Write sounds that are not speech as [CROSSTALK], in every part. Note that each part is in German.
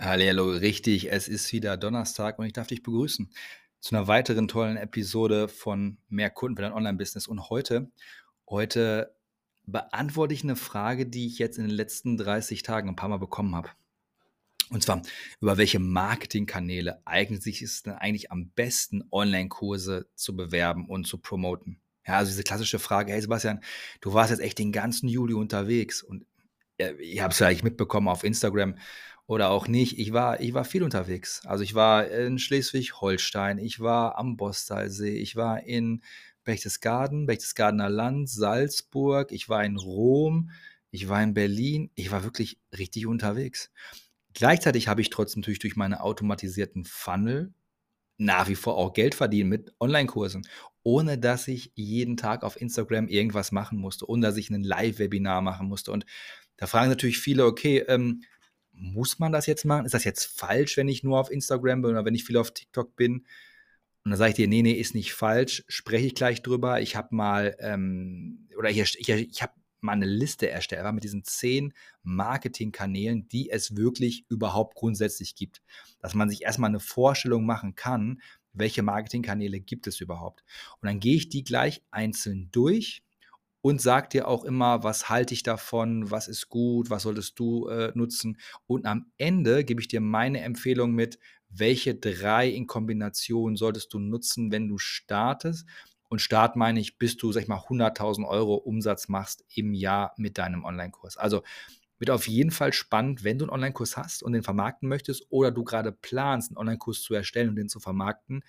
Hallo, richtig. Es ist wieder Donnerstag und ich darf dich begrüßen zu einer weiteren tollen Episode von Mehr Kunden für dein Online-Business. Und heute, heute beantworte ich eine Frage, die ich jetzt in den letzten 30 Tagen ein paar Mal bekommen habe. Und zwar, über welche Marketingkanäle eignet sich es denn eigentlich am besten, Online-Kurse zu bewerben und zu promoten? Ja, also diese klassische Frage, hey Sebastian, du warst jetzt echt den ganzen Juli unterwegs und ich habe es vielleicht mitbekommen auf Instagram oder auch nicht. Ich war, ich war viel unterwegs. Also ich war in Schleswig-Holstein, ich war am Bostalsee, ich war in Berchtesgaden, Berchtesgadener Land, Salzburg, ich war in Rom, ich war in Berlin. Ich war wirklich richtig unterwegs. Gleichzeitig habe ich trotzdem natürlich durch meine automatisierten Funnel nach wie vor auch Geld verdienen mit Online-Kursen, ohne dass ich jeden Tag auf Instagram irgendwas machen musste, ohne dass ich ein Live-Webinar machen musste. Und da fragen natürlich viele, okay, ähm, muss man das jetzt machen? Ist das jetzt falsch, wenn ich nur auf Instagram bin oder wenn ich viel auf TikTok bin? Und dann sage ich dir, nee, nee, ist nicht falsch, spreche ich gleich drüber. Ich habe mal, ähm, oder ich, ich, ich habe mal eine Liste erstellt mit diesen zehn Marketingkanälen, die es wirklich überhaupt grundsätzlich gibt. Dass man sich erstmal eine Vorstellung machen kann, welche Marketingkanäle gibt es überhaupt. Und dann gehe ich die gleich einzeln durch und sag dir auch immer, was halte ich davon, was ist gut, was solltest du äh, nutzen. Und am Ende gebe ich dir meine Empfehlung mit, welche drei in Kombination solltest du nutzen, wenn du startest. Und Start meine ich, bis du, sag ich mal, 100.000 Euro Umsatz machst im Jahr mit deinem Online-Kurs. Also wird auf jeden Fall spannend, wenn du einen Online-Kurs hast und den vermarkten möchtest oder du gerade planst, einen Online-Kurs zu erstellen und den zu vermarkten,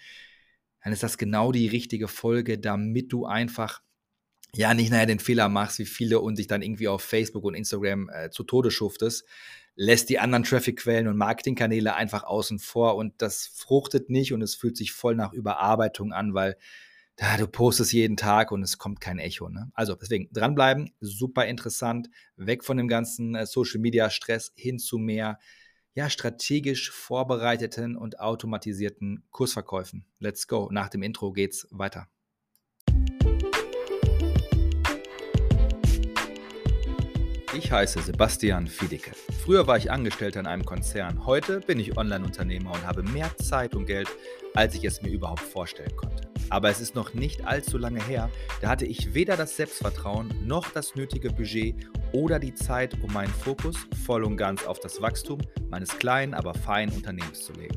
dann ist das genau die richtige Folge, damit du einfach ja nicht nachher den Fehler machst, wie viele und dich dann irgendwie auf Facebook und Instagram äh, zu Tode schuftest, lässt die anderen Traffic-Quellen und Marketingkanäle einfach außen vor und das fruchtet nicht und es fühlt sich voll nach Überarbeitung an, weil da du postest jeden Tag und es kommt kein Echo. Ne? Also deswegen dranbleiben, super interessant, weg von dem ganzen äh, Social-Media-Stress hin zu mehr ja, strategisch vorbereiteten und automatisierten Kursverkäufen. Let's go. Nach dem Intro geht's weiter. Ich heiße Sebastian Fiedicke. Früher war ich Angestellter in einem Konzern. Heute bin ich Online-Unternehmer und habe mehr Zeit und Geld, als ich es mir überhaupt vorstellen konnte. Aber es ist noch nicht allzu lange her, da hatte ich weder das Selbstvertrauen noch das nötige Budget oder die Zeit, um meinen Fokus voll und ganz auf das Wachstum meines kleinen, aber feinen Unternehmens zu legen.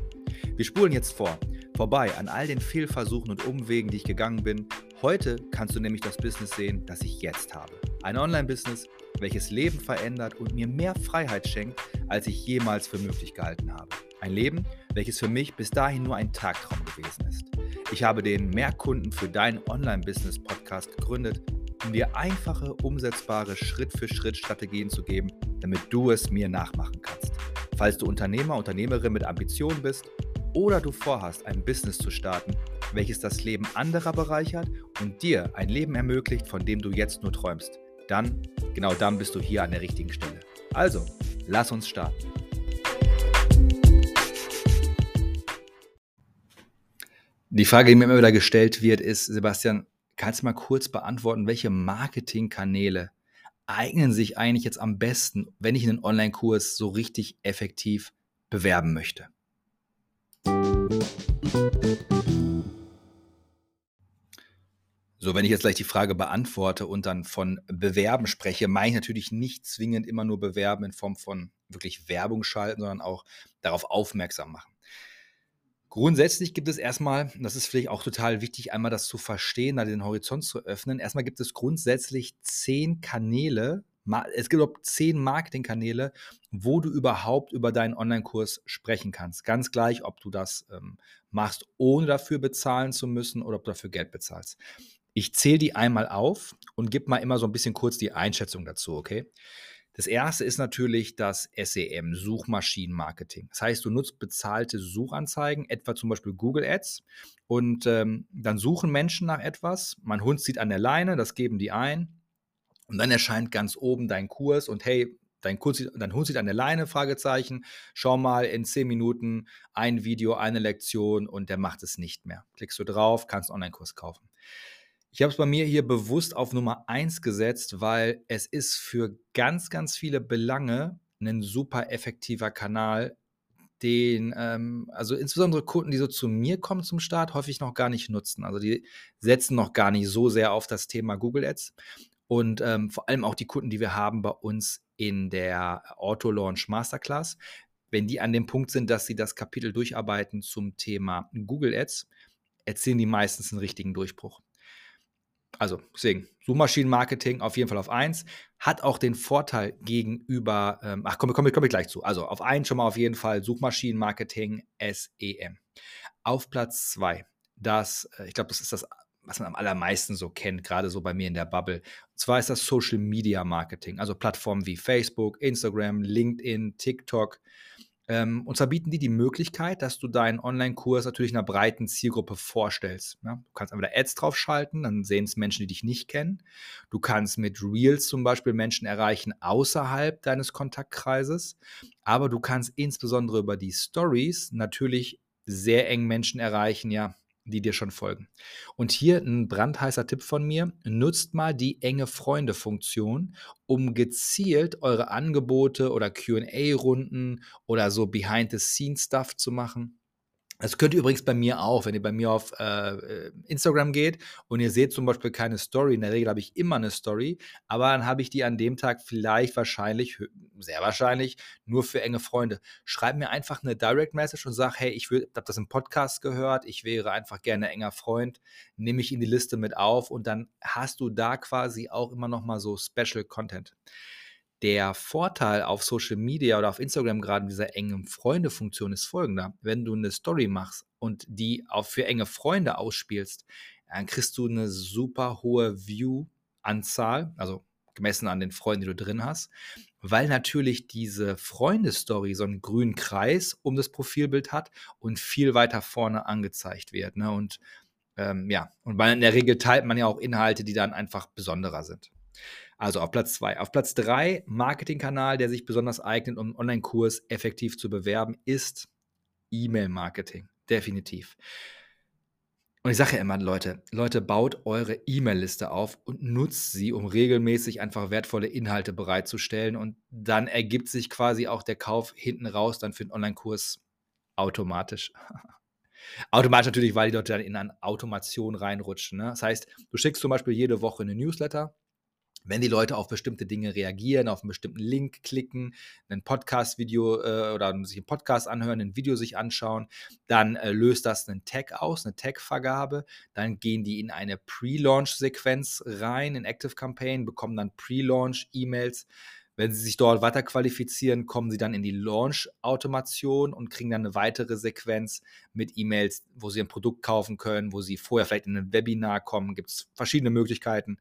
Wir spulen jetzt vor, vorbei an all den Fehlversuchen und Umwegen, die ich gegangen bin. Heute kannst du nämlich das Business sehen, das ich jetzt habe. Ein Online-Business, welches Leben verändert und mir mehr Freiheit schenkt, als ich jemals für möglich gehalten habe. Ein Leben, welches für mich bis dahin nur ein Tagtraum gewesen ist. Ich habe den Mehrkunden für dein Online-Business-Podcast gegründet, um dir einfache, umsetzbare Schritt-für-Schritt-Strategien zu geben, damit du es mir nachmachen kannst. Falls du Unternehmer, Unternehmerin mit Ambitionen bist oder du vorhast, ein Business zu starten, welches das Leben anderer bereichert und dir ein Leben ermöglicht, von dem du jetzt nur träumst, dann, genau dann bist du hier an der richtigen Stelle. Also, lass uns starten. Die Frage, die mir immer wieder gestellt wird, ist, Sebastian, kannst du mal kurz beantworten, welche Marketingkanäle eignen sich eigentlich jetzt am besten, wenn ich einen Online-Kurs so richtig effektiv bewerben möchte? So, wenn ich jetzt gleich die Frage beantworte und dann von Bewerben spreche, meine ich natürlich nicht zwingend immer nur Bewerben in Form von wirklich Werbung schalten, sondern auch darauf aufmerksam machen. Grundsätzlich gibt es erstmal, das ist vielleicht auch total wichtig, einmal das zu verstehen, da den Horizont zu öffnen. Erstmal gibt es grundsätzlich zehn Kanäle, es gibt auch zehn Marketingkanäle, wo du überhaupt über deinen Online-Kurs sprechen kannst. Ganz gleich, ob du das ähm, machst, ohne dafür bezahlen zu müssen oder ob du dafür Geld bezahlst. Ich zähle die einmal auf und gebe mal immer so ein bisschen kurz die Einschätzung dazu, okay? Das erste ist natürlich das SEM, Suchmaschinenmarketing. Das heißt, du nutzt bezahlte Suchanzeigen, etwa zum Beispiel Google Ads, und ähm, dann suchen Menschen nach etwas. Mein Hund zieht an der Leine, das geben die ein. Und dann erscheint ganz oben dein Kurs und hey, dein, Kurs, dein Hund sieht an der Leine, Fragezeichen. Schau mal in zehn Minuten ein Video, eine Lektion und der macht es nicht mehr. Klickst du drauf, kannst Online-Kurs kaufen. Ich habe es bei mir hier bewusst auf Nummer 1 gesetzt, weil es ist für ganz, ganz viele Belange ein super effektiver Kanal, den, ähm, also insbesondere Kunden, die so zu mir kommen zum Start, häufig noch gar nicht nutzen. Also die setzen noch gar nicht so sehr auf das Thema Google Ads. Und ähm, vor allem auch die Kunden, die wir haben bei uns in der Auto Launch Masterclass, wenn die an dem Punkt sind, dass sie das Kapitel durcharbeiten zum Thema Google Ads, erzielen die meistens einen richtigen Durchbruch. Also deswegen, Suchmaschinenmarketing auf jeden Fall auf 1. Hat auch den Vorteil gegenüber, ähm, ach komm, komm, komm ich gleich zu. Also auf 1 schon mal auf jeden Fall Suchmaschinenmarketing SEM. Auf Platz 2, das, äh, ich glaube, das ist das, was man am allermeisten so kennt, gerade so bei mir in der Bubble. Und zwar ist das Social Media Marketing, also Plattformen wie Facebook, Instagram, LinkedIn, TikTok, ähm, und zwar bieten die die Möglichkeit, dass du deinen Online-Kurs natürlich einer breiten Zielgruppe vorstellst. Ja? Du kannst entweder Ads draufschalten, dann sehen es Menschen, die dich nicht kennen. Du kannst mit Reels zum Beispiel Menschen erreichen außerhalb deines Kontaktkreises. Aber du kannst insbesondere über die Stories natürlich sehr eng Menschen erreichen, ja, die dir schon folgen. Und hier ein brandheißer Tipp von mir, nutzt mal die enge Freunde-Funktion, um gezielt eure Angebote oder QA-Runden oder so Behind-the-Scenes-Stuff zu machen. Das könnt ihr übrigens bei mir auch, wenn ihr bei mir auf äh, Instagram geht und ihr seht zum Beispiel keine Story. In der Regel habe ich immer eine Story, aber dann habe ich die an dem Tag vielleicht wahrscheinlich, sehr wahrscheinlich, nur für enge Freunde. Schreib mir einfach eine Direct Message und sag, hey, ich habe das im Podcast gehört, ich wäre einfach gerne enger Freund, nehme ich in die Liste mit auf und dann hast du da quasi auch immer noch mal so Special Content. Der Vorteil auf Social Media oder auf Instagram gerade dieser engen Freunde-Funktion ist folgender. Wenn du eine Story machst und die auch für enge Freunde ausspielst, dann kriegst du eine super hohe View-Anzahl, also gemessen an den Freunden, die du drin hast, weil natürlich diese Freunde-Story so einen grünen Kreis um das Profilbild hat und viel weiter vorne angezeigt wird. Ne? Und ähm, ja, und weil in der Regel teilt man ja auch Inhalte, die dann einfach besonderer sind. Also auf Platz zwei. Auf Platz drei, Marketingkanal, der sich besonders eignet, um einen Online-Kurs effektiv zu bewerben, ist E-Mail-Marketing. Definitiv. Und ich sage ja immer, Leute, Leute, baut eure E-Mail-Liste auf und nutzt sie, um regelmäßig einfach wertvolle Inhalte bereitzustellen. Und dann ergibt sich quasi auch der Kauf hinten raus dann für den Online-Kurs automatisch. [LAUGHS] automatisch natürlich, weil die Leute dann in eine Automation reinrutschen. Ne? Das heißt, du schickst zum Beispiel jede Woche eine Newsletter wenn die Leute auf bestimmte Dinge reagieren, auf einen bestimmten Link klicken, ein Podcast-Video äh, oder sich einen Podcast anhören, ein Video sich anschauen, dann äh, löst das einen Tag aus, eine Tag-Vergabe. Dann gehen die in eine Pre-Launch-Sequenz rein, in Active Campaign, bekommen dann Pre-Launch-E-Mails. Wenn sie sich dort weiter qualifizieren, kommen sie dann in die Launch-Automation und kriegen dann eine weitere Sequenz mit E-Mails, wo sie ein Produkt kaufen können, wo sie vorher vielleicht in ein Webinar kommen. Gibt es verschiedene Möglichkeiten.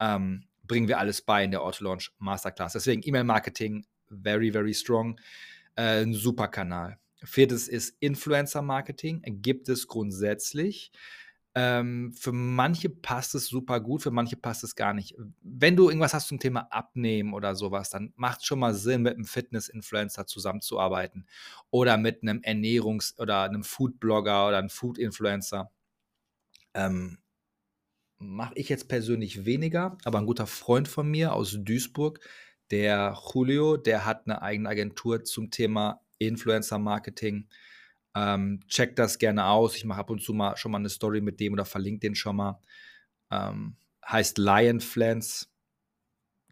Ähm, bringen wir alles bei in der Auto-Launch Masterclass. Deswegen E-Mail-Marketing, very, very strong. Äh, ein super Kanal. Viertes ist Influencer-Marketing. Gibt es grundsätzlich. Ähm, für manche passt es super gut, für manche passt es gar nicht. Wenn du irgendwas hast zum Thema Abnehmen oder sowas, dann macht es schon mal Sinn, mit einem Fitness-Influencer zusammenzuarbeiten oder mit einem Ernährungs- oder einem Food-Blogger oder einem Food-Influencer. Ähm, mache ich jetzt persönlich weniger, aber ein guter Freund von mir aus Duisburg, der Julio, der hat eine eigene Agentur zum Thema Influencer Marketing. Ähm, checkt das gerne aus. Ich mache ab und zu mal schon mal eine Story mit dem oder verlinke den schon mal. Ähm, heißt Lion Flans.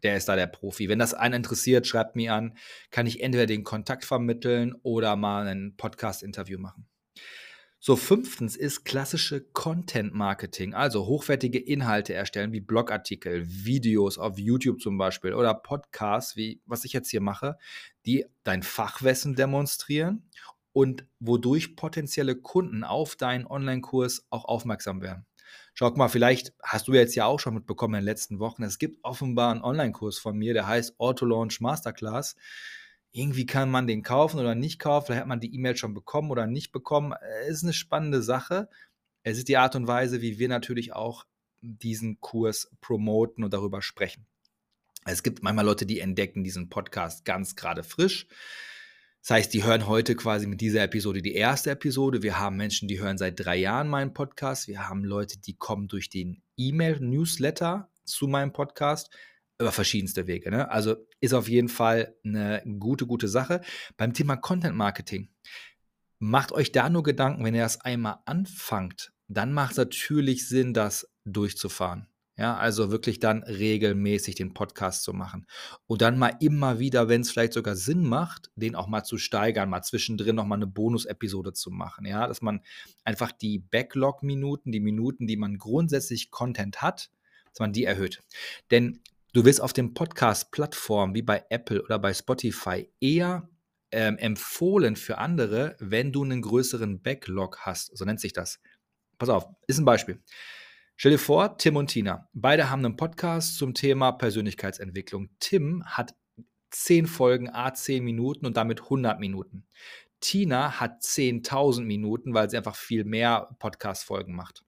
Der ist da der Profi. Wenn das einen interessiert, schreibt mir an. Kann ich entweder den Kontakt vermitteln oder mal ein Podcast-Interview machen. So, fünftens ist klassische Content Marketing, also hochwertige Inhalte erstellen, wie Blogartikel, Videos auf YouTube zum Beispiel oder Podcasts, wie was ich jetzt hier mache, die dein Fachwissen demonstrieren und wodurch potenzielle Kunden auf deinen Online-Kurs auch aufmerksam werden. Schau mal, vielleicht hast du jetzt ja auch schon mitbekommen in den letzten Wochen, es gibt offenbar einen Online-Kurs von mir, der heißt Auto Launch Masterclass irgendwie kann man den kaufen oder nicht kaufen. Vielleicht hat man die E-Mail schon bekommen oder nicht bekommen. Es ist eine spannende Sache. Es ist die Art und Weise, wie wir natürlich auch diesen Kurs promoten und darüber sprechen. Es gibt manchmal Leute, die entdecken diesen Podcast ganz gerade frisch. Das heißt, die hören heute quasi mit dieser Episode die erste Episode. Wir haben Menschen, die hören seit drei Jahren meinen Podcast. Wir haben Leute, die kommen durch den E-Mail-Newsletter zu meinem Podcast über verschiedenste Wege. Ne? Also ist auf jeden Fall eine gute, gute Sache. Beim Thema Content Marketing, macht euch da nur Gedanken, wenn ihr das einmal anfangt, dann macht es natürlich Sinn, das durchzufahren. Ja, also wirklich dann regelmäßig den Podcast zu machen. Und dann mal immer wieder, wenn es vielleicht sogar Sinn macht, den auch mal zu steigern, mal zwischendrin nochmal eine Bonus-Episode zu machen. Ja, dass man einfach die Backlog-Minuten, die Minuten, die man grundsätzlich Content hat, dass man die erhöht. Denn du wirst auf den Podcast-Plattformen wie bei Apple oder bei Spotify eher ähm, empfohlen für andere, wenn du einen größeren Backlog hast. So nennt sich das. Pass auf, ist ein Beispiel. Stell dir vor, Tim und Tina, beide haben einen Podcast zum Thema Persönlichkeitsentwicklung. Tim hat 10 Folgen, a 10 Minuten und damit 100 Minuten. Tina hat 10.000 Minuten, weil sie einfach viel mehr Podcast-Folgen macht.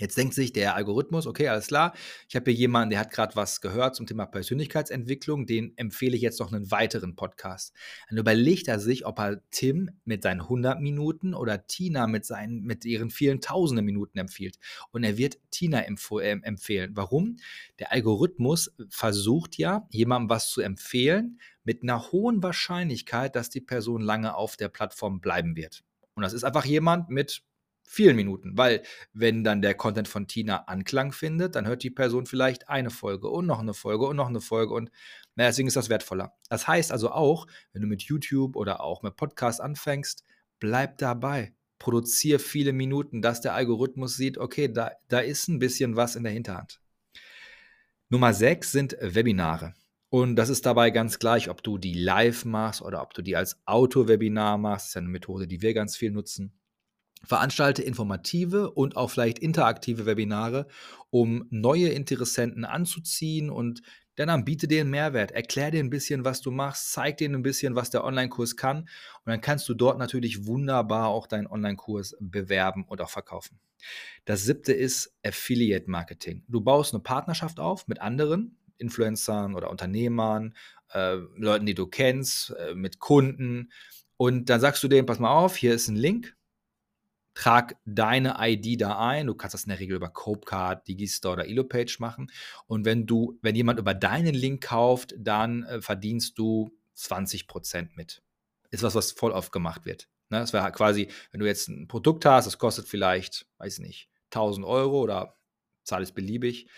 Jetzt denkt sich der Algorithmus, okay, alles klar, ich habe hier jemanden, der hat gerade was gehört zum Thema Persönlichkeitsentwicklung, den empfehle ich jetzt noch einen weiteren Podcast. Dann überlegt er sich, ob er Tim mit seinen 100 Minuten oder Tina mit, seinen, mit ihren vielen tausenden Minuten empfiehlt. Und er wird Tina äh, empfehlen. Warum? Der Algorithmus versucht ja, jemandem was zu empfehlen, mit einer hohen Wahrscheinlichkeit, dass die Person lange auf der Plattform bleiben wird. Und das ist einfach jemand mit vielen Minuten, weil wenn dann der Content von Tina Anklang findet, dann hört die Person vielleicht eine Folge und noch eine Folge und noch eine Folge und na, deswegen ist das wertvoller. Das heißt also auch, wenn du mit YouTube oder auch mit Podcast anfängst, bleib dabei. Produziere viele Minuten, dass der Algorithmus sieht, okay, da, da ist ein bisschen was in der Hinterhand. Nummer 6 sind Webinare. Und das ist dabei ganz gleich, ob du die live machst oder ob du die als Auto-Webinar machst. Das ist ja eine Methode, die wir ganz viel nutzen. Veranstalte informative und auch vielleicht interaktive Webinare, um neue Interessenten anzuziehen und dann biete dir einen Mehrwert. Erklär dir ein bisschen, was du machst, zeig dir ein bisschen, was der Online-Kurs kann. Und dann kannst du dort natürlich wunderbar auch deinen Online-Kurs bewerben und auch verkaufen. Das siebte ist Affiliate Marketing. Du baust eine Partnerschaft auf mit anderen Influencern oder Unternehmern, äh, Leuten, die du kennst, äh, mit Kunden. Und dann sagst du denen, pass mal auf, hier ist ein Link, trag deine ID da ein. Du kannst das in der Regel über Copecard, Digistore oder Elopage machen. Und wenn du, wenn jemand über deinen Link kauft, dann äh, verdienst du 20% mit. Ist was, was voll oft gemacht wird. Ne? Das wäre quasi, wenn du jetzt ein Produkt hast, das kostet vielleicht, weiß nicht, 1000 Euro oder zahl es beliebig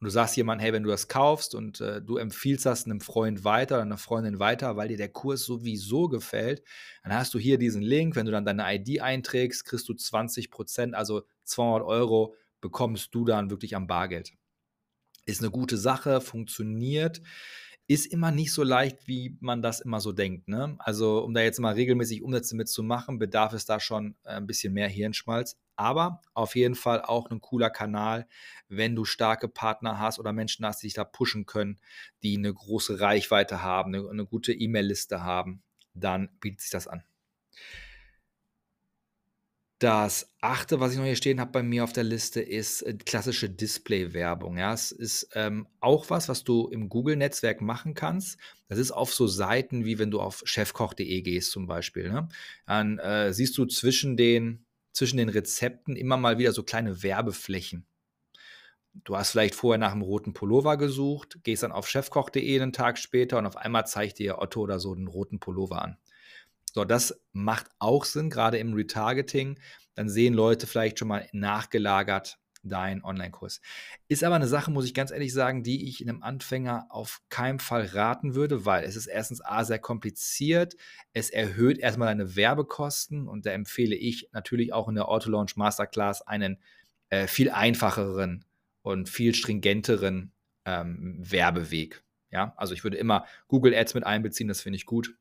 und du sagst jemandem, hey, wenn du das kaufst und äh, du empfiehlst das einem Freund weiter oder einer Freundin weiter, weil dir der Kurs sowieso gefällt, dann hast du hier diesen Link. Wenn du dann deine ID einträgst, kriegst du 20 Prozent, also 200 Euro bekommst du dann wirklich am Bargeld. Ist eine gute Sache, funktioniert ist immer nicht so leicht, wie man das immer so denkt. Ne? Also, um da jetzt mal regelmäßig Umsätze mitzumachen, bedarf es da schon äh, ein bisschen mehr Hirnschmalz. Aber auf jeden Fall auch ein cooler Kanal, wenn du starke Partner hast oder Menschen hast, die dich da pushen können, die eine große Reichweite haben, eine, eine gute E-Mail-Liste haben, dann bietet sich das an. Das achte, was ich noch hier stehen habe bei mir auf der Liste, ist äh, klassische Display-Werbung. Ja, es ist ähm, auch was, was du im Google-Netzwerk machen kannst. Das ist auf so Seiten, wie wenn du auf chefkoch.de gehst zum Beispiel. Ne? Dann äh, siehst du zwischen den, zwischen den Rezepten immer mal wieder so kleine Werbeflächen. Du hast vielleicht vorher nach einem roten Pullover gesucht, gehst dann auf chefkoch.de einen Tag später und auf einmal zeigt dir Otto oder so den roten Pullover an. So, das macht auch Sinn, gerade im Retargeting. Dann sehen Leute vielleicht schon mal nachgelagert deinen Online-Kurs. Ist aber eine Sache, muss ich ganz ehrlich sagen, die ich einem Anfänger auf keinen Fall raten würde, weil es ist erstens A sehr kompliziert, es erhöht erstmal deine Werbekosten und da empfehle ich natürlich auch in der Auto Launch Masterclass einen äh, viel einfacheren und viel stringenteren ähm, Werbeweg. Ja, also ich würde immer Google Ads mit einbeziehen, das finde ich gut.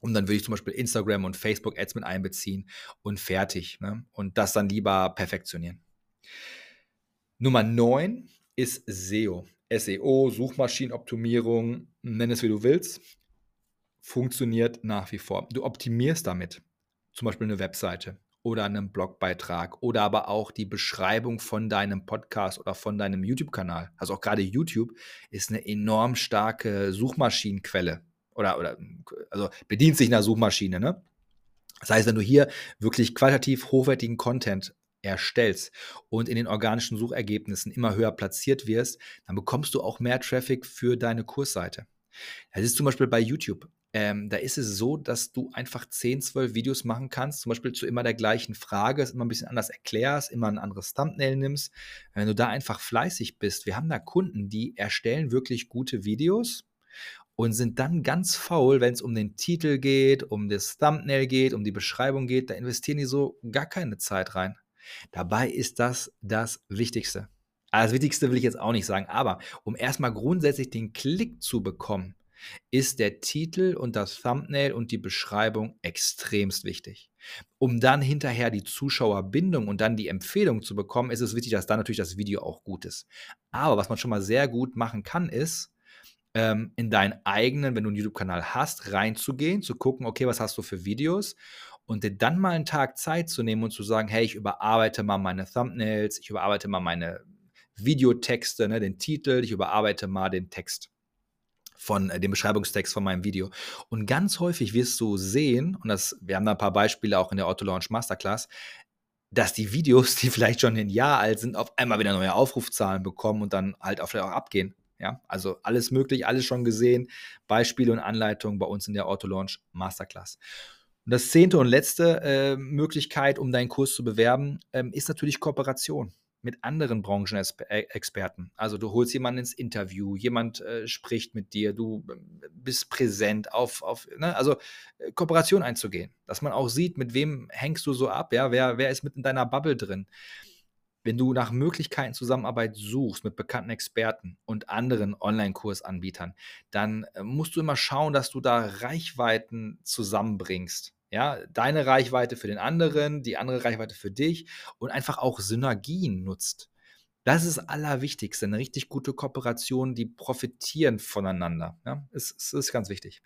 Und dann würde ich zum Beispiel Instagram und Facebook Ads mit einbeziehen und fertig. Ne? Und das dann lieber perfektionieren. Nummer 9 ist SEO. SEO, Suchmaschinenoptimierung, nenn es wie du willst, funktioniert nach wie vor. Du optimierst damit zum Beispiel eine Webseite oder einen Blogbeitrag oder aber auch die Beschreibung von deinem Podcast oder von deinem YouTube-Kanal. Also auch gerade YouTube ist eine enorm starke Suchmaschinenquelle oder, oder also bedient sich einer Suchmaschine. Ne? Das heißt, wenn du hier wirklich qualitativ hochwertigen Content erstellst und in den organischen Suchergebnissen immer höher platziert wirst, dann bekommst du auch mehr Traffic für deine Kursseite. Das ist zum Beispiel bei YouTube. Ähm, da ist es so, dass du einfach 10, 12 Videos machen kannst, zum Beispiel zu immer der gleichen Frage, es immer ein bisschen anders erklärst, immer ein anderes Thumbnail nimmst. Wenn du da einfach fleißig bist, wir haben da Kunden, die erstellen wirklich gute Videos und sind dann ganz faul, wenn es um den Titel geht, um das Thumbnail geht, um die Beschreibung geht. Da investieren die so gar keine Zeit rein. Dabei ist das das Wichtigste. Ah, das Wichtigste will ich jetzt auch nicht sagen, aber um erstmal grundsätzlich den Klick zu bekommen, ist der Titel und das Thumbnail und die Beschreibung extremst wichtig. Um dann hinterher die Zuschauerbindung und dann die Empfehlung zu bekommen, ist es wichtig, dass dann natürlich das Video auch gut ist. Aber was man schon mal sehr gut machen kann, ist, ähm, in deinen eigenen, wenn du einen YouTube-Kanal hast, reinzugehen, zu gucken, okay, was hast du für Videos und dir dann mal einen Tag Zeit zu nehmen und zu sagen, hey, ich überarbeite mal meine Thumbnails, ich überarbeite mal meine Videotexte, ne, den Titel, ich überarbeite mal den Text von äh, dem Beschreibungstext von meinem Video. Und ganz häufig wirst du sehen, und das, wir haben da ein paar Beispiele auch in der Auto Launch Masterclass, dass die Videos, die [LAUGHS] vielleicht schon ein Jahr alt sind, auf einmal wieder neue Aufrufzahlen bekommen und dann halt auch vielleicht auch abgehen. Ja, also alles möglich, alles schon gesehen. Beispiele und Anleitungen bei uns in der Auto-Launch Masterclass. Und das zehnte und letzte äh, Möglichkeit, um deinen Kurs zu bewerben, ähm, ist natürlich Kooperation mit anderen Branchenexperten. Also du holst jemanden ins Interview, jemand äh, spricht mit dir, du ähm, bist präsent auf, auf ne? also äh, Kooperation einzugehen, dass man auch sieht, mit wem hängst du so ab, ja, wer, wer ist mit in deiner Bubble drin wenn du nach Möglichkeiten Zusammenarbeit suchst mit bekannten Experten und anderen Online-Kursanbietern, dann äh, musst du immer schauen, dass du da Reichweiten zusammenbringst. Ja, deine Reichweite für den anderen, die andere Reichweite für dich und einfach auch Synergien nutzt. Das ist das Allerwichtigste. Eine richtig gute Kooperation, die profitieren voneinander. Ja, ist, ist ganz wichtig.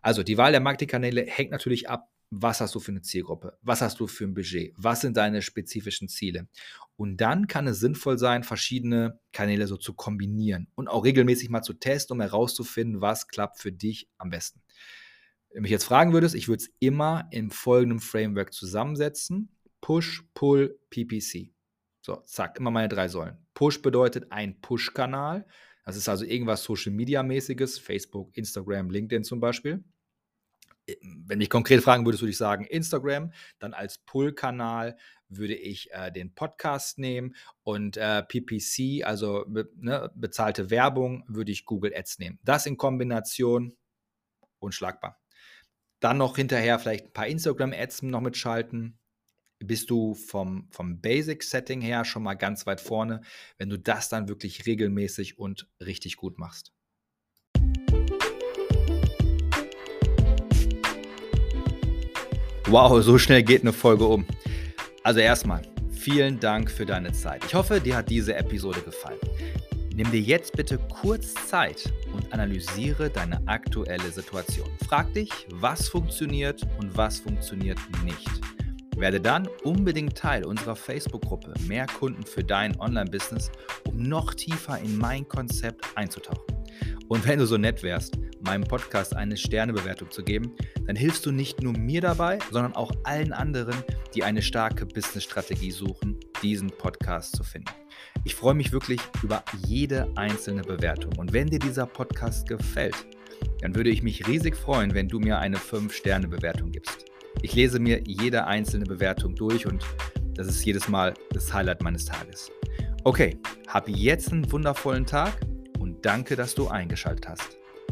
Also die Wahl der Marketingkanäle hängt natürlich ab was hast du für eine Zielgruppe? Was hast du für ein Budget? Was sind deine spezifischen Ziele? Und dann kann es sinnvoll sein, verschiedene Kanäle so zu kombinieren und auch regelmäßig mal zu testen, um herauszufinden, was klappt für dich am besten. Wenn mich jetzt fragen würdest, ich würde es immer im folgenden Framework zusammensetzen. Push, Pull, PPC. So, zack, immer meine drei Säulen. Push bedeutet ein Push-Kanal. Das ist also irgendwas Social-Media-mäßiges, Facebook, Instagram, LinkedIn zum Beispiel wenn mich konkret fragen würdest, würde ich sagen Instagram. Dann als Pull-Kanal würde ich äh, den Podcast nehmen und äh, PPC, also be, ne, bezahlte Werbung, würde ich Google Ads nehmen. Das in Kombination unschlagbar. Dann noch hinterher vielleicht ein paar Instagram-Ads noch mitschalten. Bist du vom, vom Basic-Setting her schon mal ganz weit vorne, wenn du das dann wirklich regelmäßig und richtig gut machst. Wow, so schnell geht eine Folge um. Also erstmal, vielen Dank für deine Zeit. Ich hoffe, dir hat diese Episode gefallen. Nimm dir jetzt bitte kurz Zeit und analysiere deine aktuelle Situation. Frag dich, was funktioniert und was funktioniert nicht. Werde dann unbedingt Teil unserer Facebook-Gruppe Mehr Kunden für dein Online-Business, um noch tiefer in mein Konzept einzutauchen. Und wenn du so nett wärst, meinem Podcast eine Sternebewertung zu geben, dann hilfst du nicht nur mir dabei, sondern auch allen anderen, die eine starke Business-Strategie suchen, diesen Podcast zu finden. Ich freue mich wirklich über jede einzelne Bewertung. Und wenn dir dieser Podcast gefällt, dann würde ich mich riesig freuen, wenn du mir eine 5-Sterne-Bewertung gibst. Ich lese mir jede einzelne Bewertung durch und das ist jedes Mal das Highlight meines Tages. Okay, hab jetzt einen wundervollen Tag und danke, dass du eingeschaltet hast.